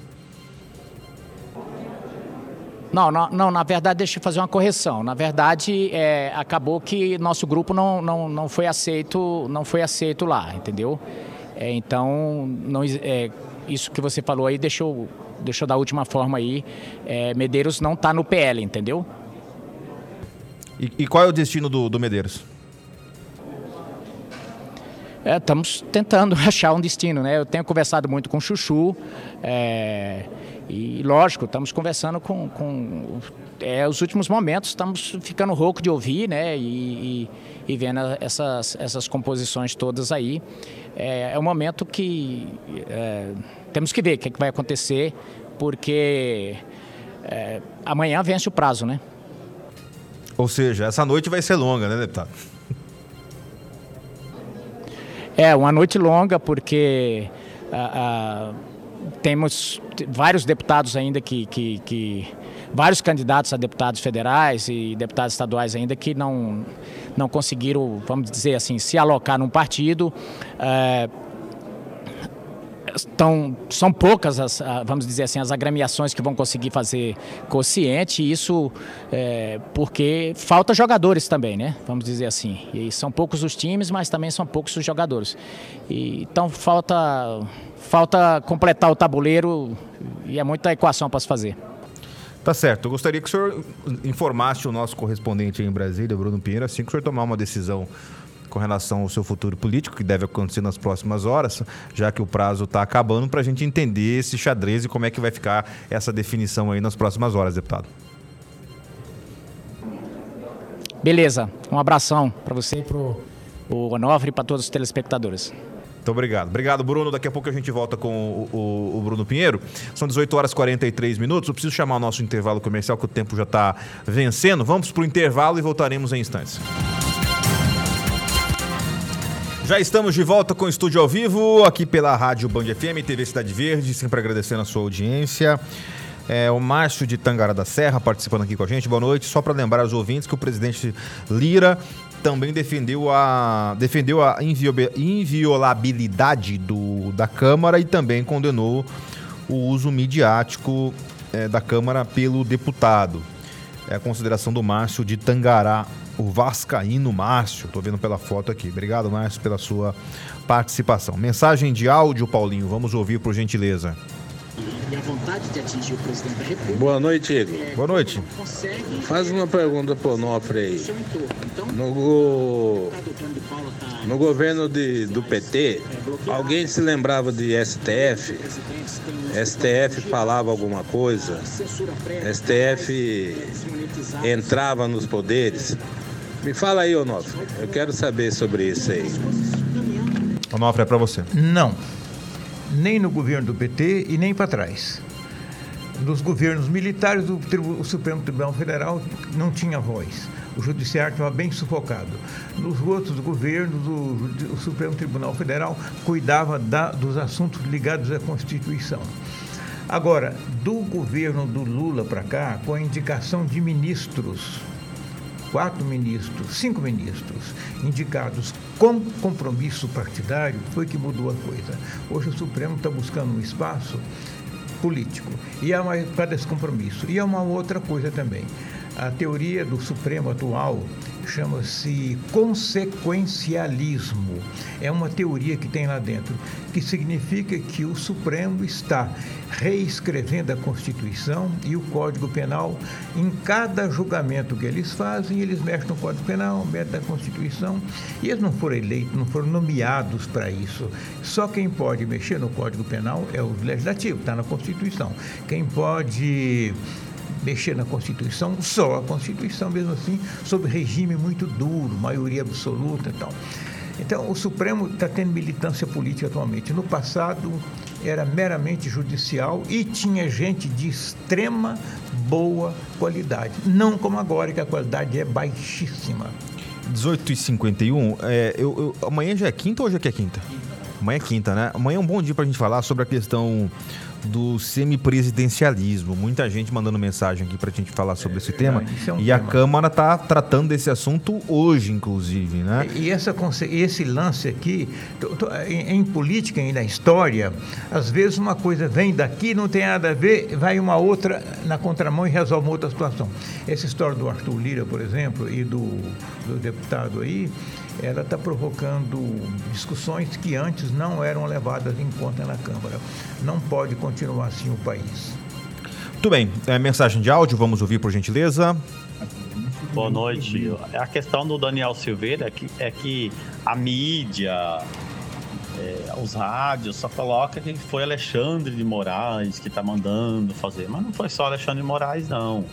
Não, não, não, na verdade, deixa eu fazer uma correção. Na verdade, é, acabou que nosso grupo não, não, não foi aceito, não foi aceito lá, entendeu? É, então, não, é, isso que você falou aí, deixa eu, deixa eu dar a última forma aí. É, Medeiros não está no PL, entendeu? E, e, qual é o destino do, do Medeiros? Estamos é, tentando achar um destino, né? Eu tenho conversado muito com o Chuchu, é, e lógico, estamos conversando com, com é, os últimos momentos, estamos ficando rouco de ouvir, né? E, e, e vendo essas, essas composições todas aí. É, é um momento que é, temos que ver o que, é que vai acontecer, porque é, amanhã vence o prazo, né? Ou seja, essa noite vai ser longa, né, deputado? É, uma noite longa, porque ah, ah, temos vários deputados ainda que, que, que, vários candidatos a deputados federais e deputados estaduais ainda que não, não conseguiram, vamos dizer assim, se alocar num partido. É, estão, são poucas, as, vamos dizer assim, as agremiações que vão conseguir fazer consciente, isso é, porque falta jogadores também, né? Vamos dizer assim. E são poucos os times, mas também são poucos os jogadores. E, então falta, falta completar o tabuleiro e é muita equação para se fazer. Tá certo. Eu gostaria que o senhor informasse o nosso correspondente em Brasília, Bruno Pinheiro, assim que o senhor tomar uma decisão com relação ao seu futuro político, que deve acontecer nas próximas horas, já que o prazo está acabando, para a gente entender esse xadrez e como é que vai ficar essa definição aí nas próximas horas, deputado. Beleza. Um abração para você e para o Onofre e para todos os telespectadores. Muito obrigado. Obrigado, Bruno. Daqui a pouco a gente volta com o, o, o, Bruno Pinheiro. São 18 horas e 43 minutos. Eu preciso chamar o nosso intervalo comercial, que o tempo já está vencendo. Vamos para o intervalo e voltaremos em instantes. Já estamos de volta com o estúdio ao vivo, aqui pela Rádio Band FM, TV Cidade Verde, sempre agradecendo a sua audiência. É, o Márcio de Tangará da Serra participando aqui com a gente. Boa noite. Só para lembrar aos ouvintes que o presidente Lira também defendeu a, defendeu a inviolabilidade do, da Câmara e também condenou o uso midiático é, da Câmara pelo deputado. É a consideração do Márcio de Tangará o Vascaíno Márcio. Tô vendo pela foto aqui. Obrigado, Márcio, pela sua participação. Mensagem de áudio, Paulinho. Vamos ouvir, por gentileza. E a vontade de atingir o presidente da República. Boa noite, Igor. É, Boa noite. Faz uma pergunta pro Onofre aí. Então, no, go... no governo de, do PT, é, alguém se lembrava de STF? STF falava alguma coisa? STF entrava nos poderes? Me fala aí, Onofre. Eu quero saber sobre isso aí. Onofre, é para você. Não. Nem no governo do PT e nem para trás. Nos governos militares, o, o Supremo Tribunal Federal não tinha voz o judiciário estava bem sufocado. Nos outros governos, o, o Supremo Tribunal Federal cuidava da, dos assuntos ligados à Constituição. Agora, do governo do Lula para cá, com a indicação de ministros quatro ministros, cinco ministros indicados com compromisso partidário, foi que mudou a coisa. Hoje o Supremo está buscando um espaço político e mais para esse compromisso. E há uma outra coisa também. A teoria do Supremo atual chama-se consequencialismo. É uma teoria que tem lá dentro, que significa que o Supremo está reescrevendo a Constituição e o Código Penal. Em cada julgamento que eles fazem, eles mexem no Código Penal, mexem na Constituição, e eles não foram eleitos, não foram nomeados para isso. Só quem pode mexer no Código Penal é o Legislativo, está na Constituição. Quem pode mexer na Constituição, só a Constituição, mesmo assim, sob regime muito duro, maioria absoluta e tal. Então, o Supremo está tendo militância política atualmente. No passado, era meramente judicial e tinha gente de extrema boa qualidade. Não como agora, que a qualidade é baixíssima. 18h51, é, eu, eu, amanhã já é quinta ou hoje é quinta? Amanhã é quinta, né? Amanhã é um bom dia para a gente falar sobre a questão do semipresidencialismo. Muita gente mandando mensagem aqui para a gente falar sobre é, esse tema. É um e tema. a Câmara está tratando desse assunto hoje, inclusive, né? E essa, esse lance aqui, em, política e na história, às vezes uma coisa vem daqui, não tem nada a ver, vai uma outra na contramão e resolve uma outra situação. Essa história do Arthur Lira, por exemplo, e do, do deputado aí, ela está provocando discussões que antes não eram levadas em conta na Câmara. Não pode continuar assim o país. Muito bem. É, mensagem de áudio, vamos ouvir por gentileza. Boa noite. A questão do Daniel Silveira é que, é que a mídia, é, os rádios só coloca que foi Alexandre de Moraes que está mandando fazer, mas não foi só Alexandre de Moraes, não.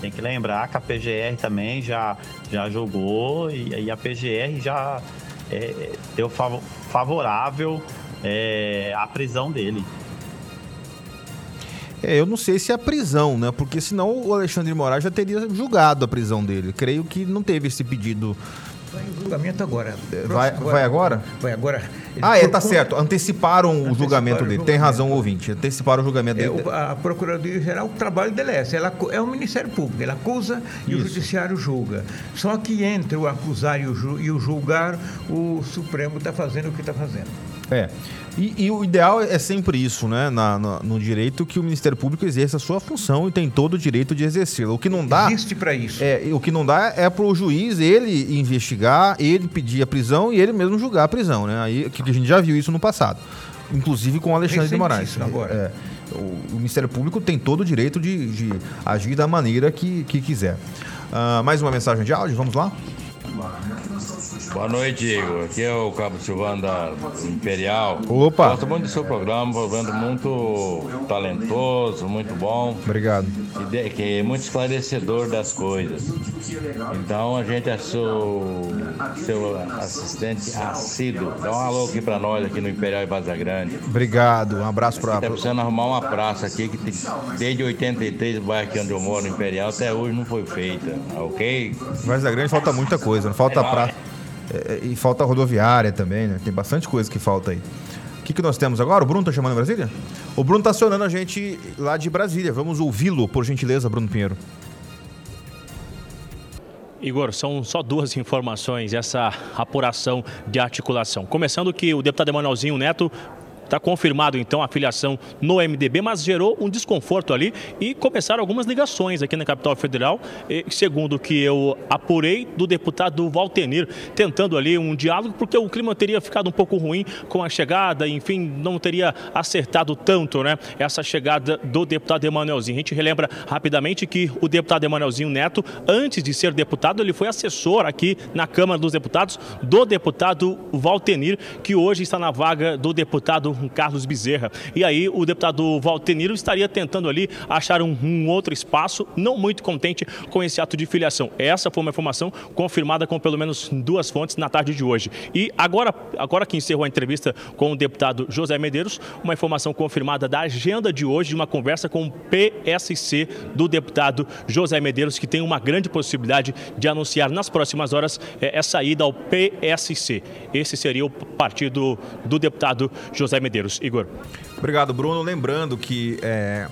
Tem que lembrar que a PGR também já, já jogou e, e a PGR já é, deu favorável é, à prisão dele. É, eu não sei se é a prisão, né? Porque senão o Alexandre de Moraes já teria julgado a prisão dele. Creio que não teve esse pedido Vai em julgamento agora. Vai, vai agora? Vai agora. Ah, é, tá certo. Anteciparam o julgamento dele. Tem razão, ouvinte. Anteciparam o julgamento É, dele. o- a Procuradoria-Geral, o trabalho dela é esse. Ela é o Ministério Público. Ela acusa e o Isso. Judiciário julga. Só que entre o acusar e o, e o julgar, o Supremo está fazendo o que está fazendo. É. E, e o ideal é sempre isso, né? Na, na- no direito que o Ministério Público exerça a sua função e tem todo o direito de exercê-la. O que não dá. Existe para isso. É, o que não dá é pro juiz ele investigar, ele pedir a prisão e ele mesmo julgar a prisão, né? Aí que a gente já viu isso no passado. Inclusive com o Alexandre de Moraes. Agora. É, o, o Ministério Público tem todo o direito de, de agir da maneira que, que quiser. Ah, mais uma mensagem de áudio, vamos lá? Boa noite, Igor. Aqui é o Cabo Silvano da Imperial. Opa. Gosto muito do seu programa, programa muito talentoso, muito bom. Obrigado. E de- que é muito esclarecedor das coisas. Então a gente é seu, seu assistente assíduo. Dá um alô aqui pra nós aqui no Imperial e Vaza Grande. Obrigado, um abraço para. Tá precisando arrumar uma praça aqui que tem, desde 83 o bairro aqui onde eu moro, no Imperial, até hoje não foi feita. Ok? Da grande falta muita coisa, não falta praça. É, e falta rodoviária também, né? Tem bastante coisa que falta aí. O que, que nós temos agora? O Bruno tá chamando Brasília? O Bruno tá acionando a gente lá de Brasília. Vamos ouvi-lo, por gentileza, Bruno Pinheiro. Igor, são só duas informações, essa apuração de articulação. Começando que o deputado Emanuelzinho Neto Está confirmado então a filiação no MDB, mas gerou um desconforto ali e começaram algumas ligações aqui na capital federal, segundo o que eu apurei do deputado Valtenir, tentando ali um diálogo, porque o clima teria ficado um pouco ruim com a chegada, enfim, não teria acertado tanto, né? Essa chegada do deputado Emanuelzinho. A gente relembra rapidamente que o deputado Emanuelzinho Neto, antes de ser deputado, ele foi assessor aqui na Câmara dos Deputados do deputado Valtenir, que hoje está na vaga do deputado Carlos Bezerra. E aí o deputado Valtenir estaria tentando ali achar um, um outro espaço, não muito contente com esse ato de filiação. Essa foi uma informação confirmada com pelo menos duas fontes na tarde de hoje. E agora, agora que encerrou a entrevista com o deputado José Medeiros, uma informação confirmada da agenda de hoje, de uma conversa com o PSC do deputado José Medeiros, que tem uma grande possibilidade de anunciar nas próximas horas eh, essa ida ao PSC. Esse seria o partido do deputado José Medeiros. Igor. Obrigado, Bruno. Lembrando que é,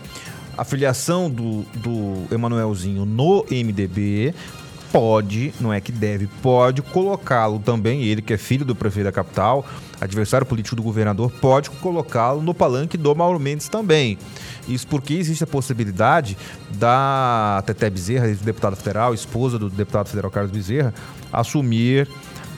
a filiação do, do Emanuelzinho no MDB pode, não é que deve, pode colocá-lo também, ele que é filho do prefeito da capital, adversário político do governador, pode colocá-lo no palanque do Mauro Mendes também. Isso porque existe a possibilidade da Teté Bezerra, deputada federal, esposa do deputado federal Carlos Bezerra, assumir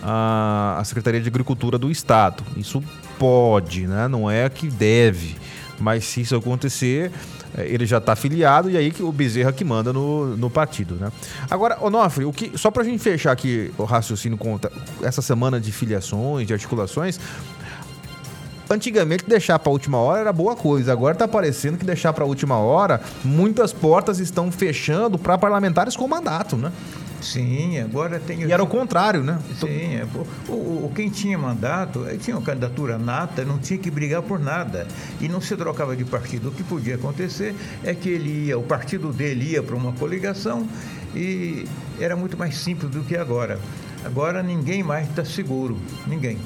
a, a Secretaria de Agricultura do Estado. Isso pode, né? não é que deve. Mas se isso acontecer, eh, ele já está afiliado e aí que o Bezerra que manda no, no partido, né? Agora, Onofre, o que, só para a gente fechar aqui o raciocínio com essa semana de filiações, de articulações, Antigamente deixar para a última hora era boa coisa. Agora está parecendo que deixar para a última hora, muitas portas estão fechando para parlamentares com mandato, né? Sim, agora tem. E era o contrário, né? Sim, é, o, o- quem tinha mandato tinha uma candidatura nata, não tinha que brigar por nada. E não se trocava de partido. O que podia acontecer é que ele ia, o partido dele ia para uma coligação e era muito mais simples do que agora. Agora ninguém mais está seguro. Ninguém.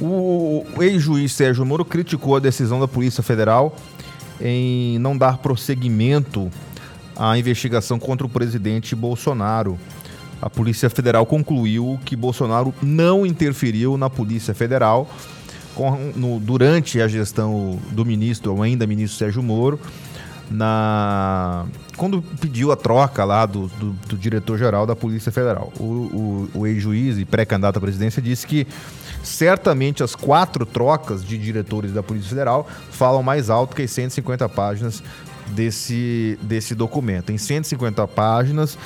O ex-juiz Sérgio Moro criticou a decisão da Polícia Federal em não dar prosseguimento à investigação contra o presidente Bolsonaro. A Polícia Federal concluiu que Bolsonaro não interferiu na Polícia Federal com- no- durante a gestão do ministro, ou ainda ministro Sérgio Moro, na quando pediu a troca lá do, do- do diretor-geral da Polícia Federal. O, o- o ex-juiz e pré-candidato à presidência disse que certamente as quatro trocas de diretores da Polícia Federal falam mais alto que as 150 páginas desse, desse documento. Em 150 páginas,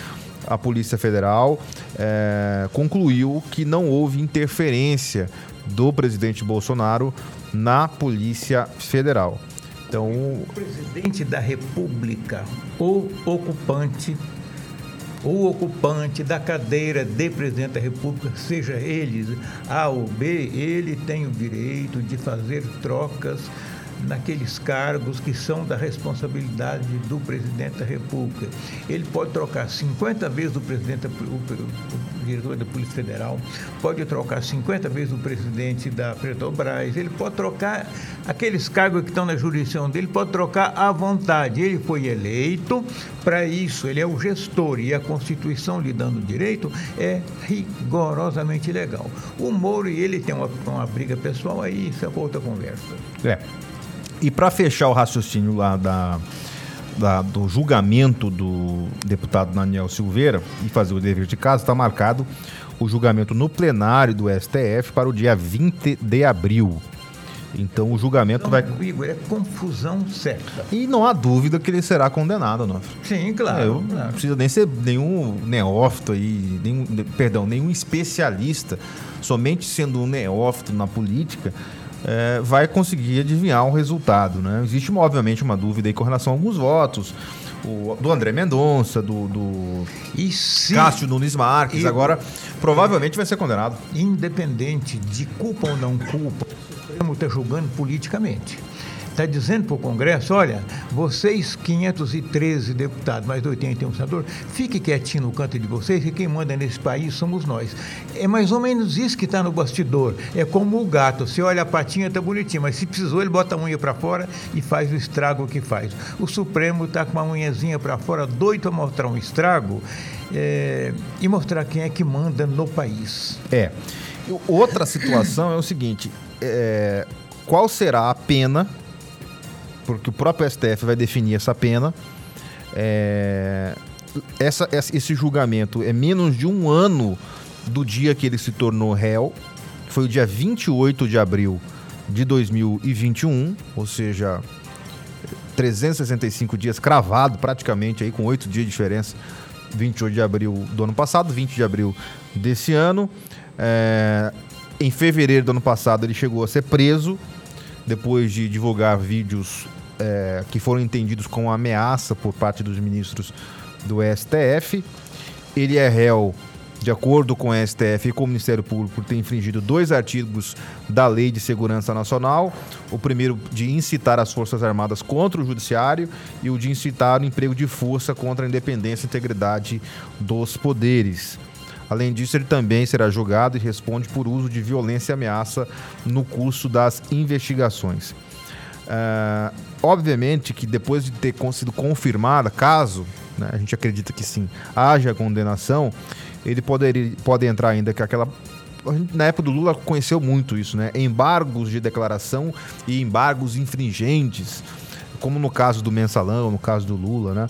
a Polícia Federal eh, concluiu que não houve interferência do presidente Bolsonaro na Polícia Federal. Então, O presidente da República, ou ocupante, ou ocupante da cadeira de presidente da República, seja ele A ou B, ele tem o direito de fazer trocas naqueles cargos que são da responsabilidade do presidente da República. Ele pode trocar 50 vezes o presidente, o, diretor da Polícia Federal, pode trocar 50 vezes o presidente da Petrobras, ele pode trocar aqueles cargos que estão na jurisdição dele, pode trocar à vontade. Ele foi eleito para isso, ele é o gestor e a Constituição lhe dando direito é rigorosamente legal. O Moro e ele tem uma, uma briga pessoal aí, isso é outra conversa. É. E para fechar o raciocínio lá da, da, do julgamento do deputado Daniel Silveira e fazer o dever de casa, está marcado o julgamento no plenário do STF para o dia 20 de abril. Então o julgamento não, vai. Igor, é confusão certa. E não há dúvida que ele será condenado, não. Sim, claro. Eu claro. não precisa nem ser nenhum neófito aí, nenhum, perdão, nenhum especialista. Somente sendo um neófito na política, é, vai conseguir adivinhar o resultado. Né? Existe, obviamente, uma dúvida aí com relação a alguns votos. O, do André Mendonça, do, do se, Cássio Nunes Marques. E, agora, provavelmente vai ser condenado. Independente de culpa ou não culpa, o Supremo está julgando politicamente está dizendo para o Congresso, olha, vocês 513 deputados, mais 81 senadores, fique quietinho no canto de vocês, que quem manda nesse país somos nós. É mais ou menos isso que está no bastidor. É como o gato, você olha a patinha, está bonitinho, mas se precisou, ele bota a unha para fora e faz o estrago que faz. O Supremo está com uma unhazinha para fora, doido para mostrar um estrago é, e mostrar quem é que manda no país. É. Outra situação é o seguinte, é, qual será a pena porque o próprio STF vai definir essa pena. É, essa, esse julgamento é menos de um ano do dia que ele se tornou réu, foi o dia 28 de abril de 2021, ou seja, 365 dias cravado praticamente aí com oito dias de diferença. 28 de abril do ano passado, 20 de abril desse ano. É, em fevereiro do ano passado ele chegou a ser preso depois de divulgar vídeos é, que foram entendidos como ameaça por parte dos ministros do STF. Ele é réu, de acordo com o STF e com o Ministério Público, por ter infringido dois artigos da Lei de Segurança Nacional. O primeiro de incitar as Forças Armadas contra o Judiciário e o de incitar o emprego de força contra a independência e integridade dos poderes. Além disso, ele também será julgado e responde por uso de violência e ameaça no curso das investigações. Uh, obviamente que depois de ter sido confirmada, caso né, a gente acredita que sim, haja condenação, ele poderia, pode entrar ainda que aquela na época do Lula conheceu muito isso, né? Embargos de declaração e embargos infringentes, como no caso do mensalão, no caso do Lula, né?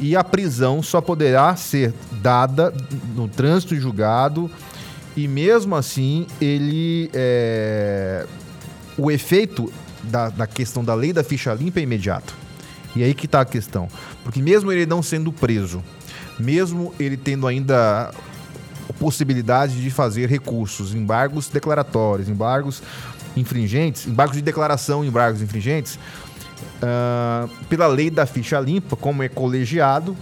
E a prisão só poderá ser dada no trânsito julgado e mesmo assim ele é... o efeito da, da questão da lei da ficha limpa é imediato. E aí que está a questão. Porque mesmo ele não sendo preso, mesmo ele tendo ainda possibilidade de fazer recursos, embargos declaratórios, embargos infringentes, embargos de declaração, embargos infringentes, uh, pela lei da ficha limpa, como é colegiado,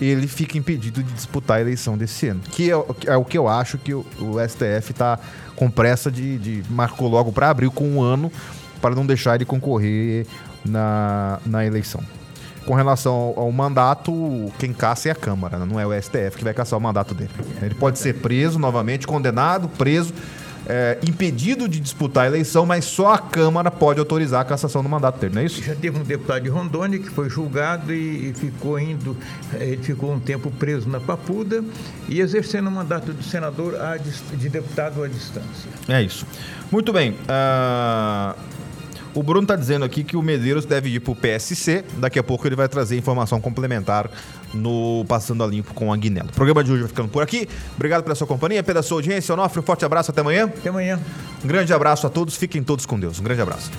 ele fica impedido de disputar a eleição desse ano. Que é, é o que eu acho que o, o STF está com pressa de, de marcou logo para abril com um ano para não deixar ele concorrer na, na eleição. Com relação ao, ao, mandato, quem caça é a Câmara, não é o STF que vai caçar o mandato dele. Ele pode ser preso novamente, condenado, preso, é, impedido de disputar a eleição, mas só a Câmara pode autorizar a cassação do mandato dele, não é isso? Já teve um deputado de Rondônia que foi julgado e, e ficou indo, é, ele ficou um tempo preso na Papuda e exercendo o mandato de senador, a, de deputado à distância. É isso. Muito bem. Uh... O Bruno está dizendo aqui que o Medeiros deve ir para o PSC. Daqui a pouco ele vai trazer informação complementar no Passando a Limpo com a Guinelo. O programa de hoje vai ficando por aqui. Obrigado pela sua companhia, pela sua audiência. Onofre, um forte abraço. Até amanhã. Até amanhã. Um grande abraço a todos. Fiquem todos com Deus. Um grande abraço.